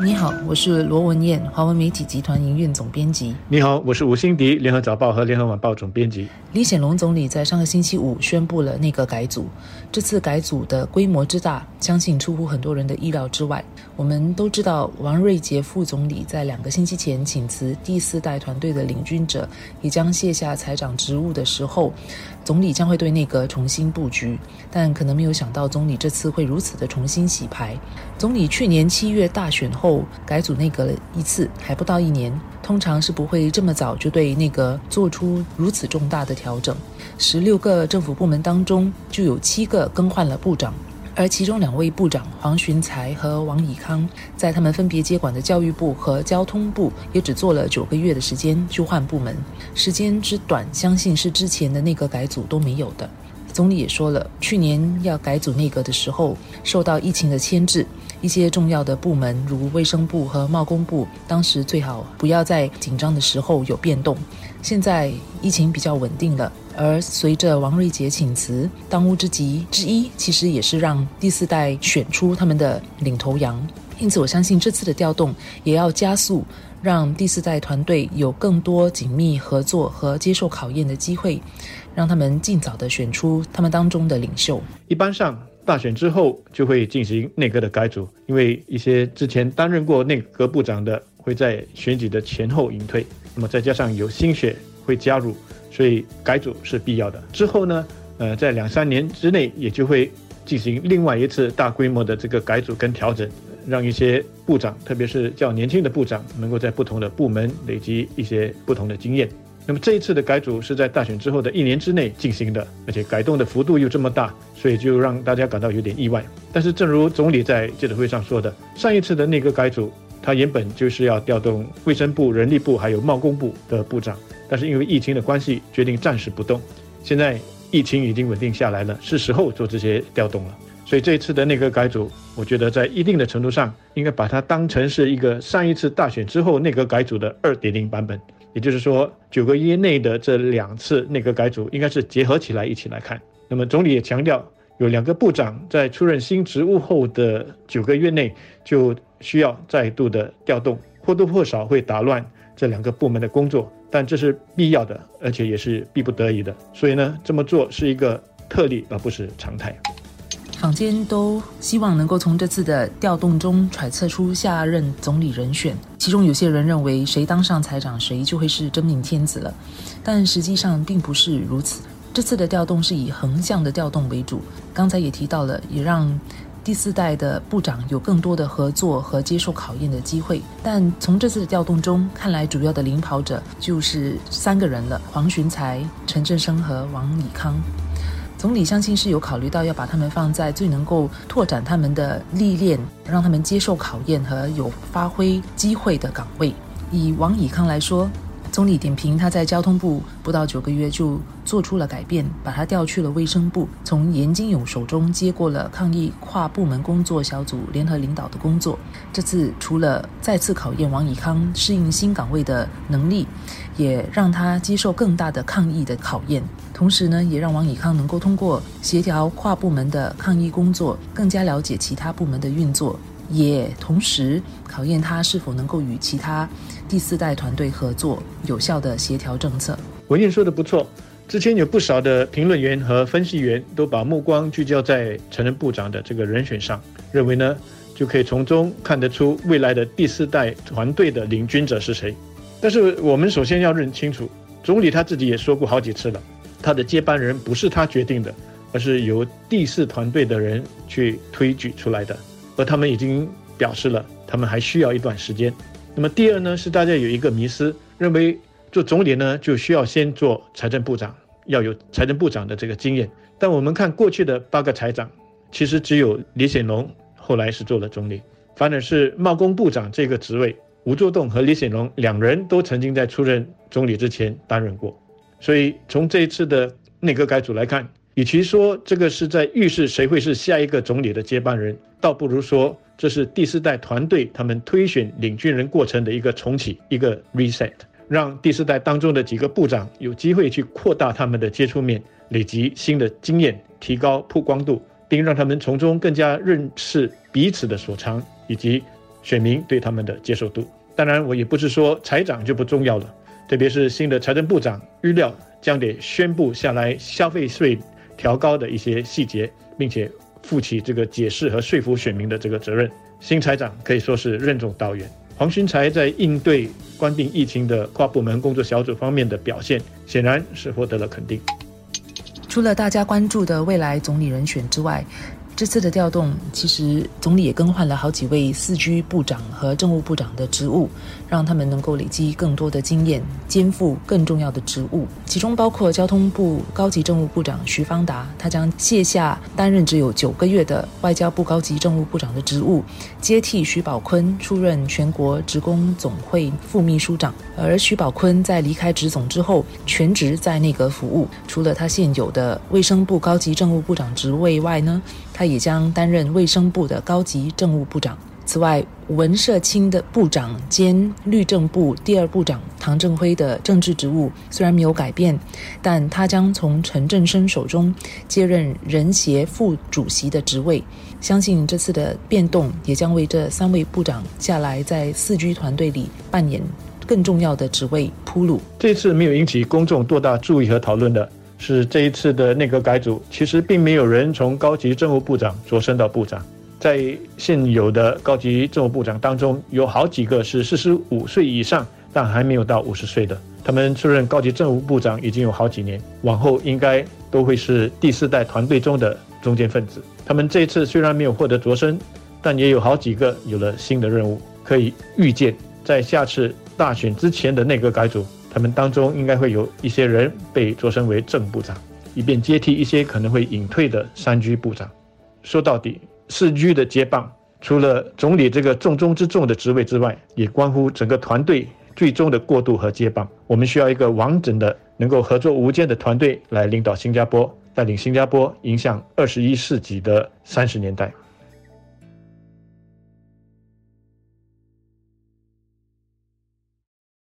你好，我是罗文燕，华文媒体集团营运总编辑。你好，我是吴欣迪，联合早报和联合晚报总编辑。李显龙总理在上个星期五宣布了内阁改组，这次改组的规模之大，相信出乎很多人的意料之外。我们都知道，王瑞杰副总理在两个星期前请辞第四代团队的领军者，也将卸下财长职务的时候，总理将会对内阁重新布局，但可能没有想到总理这次会如此的重新洗牌。总理去年七月大选后。后改组内阁了一次，还不到一年，通常是不会这么早就对内阁做出如此重大的调整。十六个政府部门当中，就有七个更换了部长，而其中两位部长黄循才和王以康，在他们分别接管的教育部和交通部，也只做了九个月的时间就换部门，时间之短，相信是之前的内阁改组都没有的。总理也说了，去年要改组内阁的时候，受到疫情的牵制，一些重要的部门如卫生部和贸工部，当时最好不要在紧张的时候有变动。现在疫情比较稳定了，而随着王瑞杰请辞，当务之急之一，其实也是让第四代选出他们的领头羊。因此，我相信这次的调动也要加速，让第四代团队有更多紧密合作和接受考验的机会。让他们尽早的选出他们当中的领袖。一般上，大选之后就会进行内阁的改组，因为一些之前担任过内阁部长的会在选举的前后隐退，那么再加上有新血会加入，所以改组是必要的。之后呢，呃，在两三年之内也就会进行另外一次大规模的这个改组跟调整，让一些部长，特别是较年轻的部长，能够在不同的部门累积一些不同的经验。那么这一次的改组是在大选之后的一年之内进行的，而且改动的幅度又这么大，所以就让大家感到有点意外。但是，正如总理在记者会上说的，上一次的那个改组，他原本就是要调动卫生部、人力部还有贸工部的部长，但是因为疫情的关系，决定暂时不动。现在疫情已经稳定下来了，是时候做这些调动了。所以这一次的内阁改组，我觉得在一定的程度上，应该把它当成是一个上一次大选之后内阁改组的二点零版本。也就是说，九个月内的这两次内阁改组应该是结合起来一起来看。那么总理也强调，有两个部长在出任新职务后的九个月内就需要再度的调动，或多或少会打乱这两个部门的工作，但这是必要的，而且也是逼不得已的。所以呢，这么做是一个特例，而不是常态。坊间都希望能够从这次的调动中揣测出下任总理人选，其中有些人认为谁当上财长，谁就会是真命天子了，但实际上并不是如此。这次的调动是以横向的调动为主，刚才也提到了，也让第四代的部长有更多的合作和接受考验的机会。但从这次的调动中看来，主要的领跑者就是三个人了：黄循才、陈振声和王以康。总理相信是有考虑到要把他们放在最能够拓展他们的历练，让他们接受考验和有发挥机会的岗位。以王以康来说。总理点评他在交通部不到九个月就做出了改变，把他调去了卫生部，从严金勇手中接过了抗疫跨部门工作小组联合领导的工作。这次除了再次考验王以康适应新岗位的能力，也让他接受更大的抗疫的考验。同时呢，也让王以康能够通过协调跨部门的抗疫工作，更加了解其他部门的运作。也同时考验他是否能够与其他第四代团队合作，有效的协调政策。文燕说的不错，之前有不少的评论员和分析员都把目光聚焦在陈任部长的这个人选上，认为呢就可以从中看得出未来的第四代团队的领军者是谁。但是我们首先要认清楚，总理他自己也说过好几次了，他的接班人不是他决定的，而是由第四团队的人去推举出来的。而他们已经表示了，他们还需要一段时间。那么第二呢，是大家有一个迷思，认为做总理呢就需要先做财政部长，要有财政部长的这个经验。但我们看过去的八个财长，其实只有李显龙后来是做了总理，反而是贸工部长这个职位，吴作栋和李显龙两人都曾经在出任总理之前担任过。所以从这一次的内阁改组来看，与其说这个是在预示谁会是下一个总理的接班人，倒不如说这是第四代团队他们推选领军人过程的一个重启，一个 reset，让第四代当中的几个部长有机会去扩大他们的接触面，累积新的经验，提高曝光度，并让他们从中更加认识彼此的所长，以及选民对他们的接受度。当然，我也不是说财长就不重要了，特别是新的财政部长预料将得宣布下来消费税调高的一些细节，并且负起这个解释和说服选民的这个责任。新财长可以说是任重道远。黄勋才在应对关闭疫情的跨部门工作小组方面的表现，显然是获得了肯定。除了大家关注的未来总理人选之外，这次的调动，其实总理也更换了好几位四居部长和政务部长的职务，让他们能够累积更多的经验，肩负更重要的职务。其中包括交通部高级政务部长徐方达，他将卸下担任只有九个月的外交部高级政务部长的职务，接替徐宝坤出任全国职工总会副秘书长。而徐宝坤在离开职总之后，全职在内阁服务。除了他现有的卫生部高级政务部长职位外呢，他也将担任卫生部的高级政务部长。此外，文社清的部长兼律政部第二部长唐正辉的政治职务虽然没有改变，但他将从陈振声手中接任人协副主席的职位。相信这次的变动也将为这三位部长下来在四居团队里扮演更重要的职位铺路。这次没有引起公众多大注意和讨论的是，这一次的内阁改组其实并没有人从高级政务部长擢升到部长。在现有的高级政务部长当中，有好几个是四十五岁以上，但还没有到五十岁的。他们出任高级政务部长已经有好几年，往后应该都会是第四代团队中的中坚分子。他们这次虽然没有获得擢升，但也有好几个有了新的任务。可以预见，在下次大选之前的内阁改组，他们当中应该会有一些人被擢升为正部长，以便接替一些可能会隐退的三居部长。说到底。四居的接棒，除了总理这个重中之重的职位之外，也关乎整个团队最终的过渡和接棒。我们需要一个完整的、能够合作无间的团队来领导新加坡，带领新加坡迎向二十一世纪的三十年代。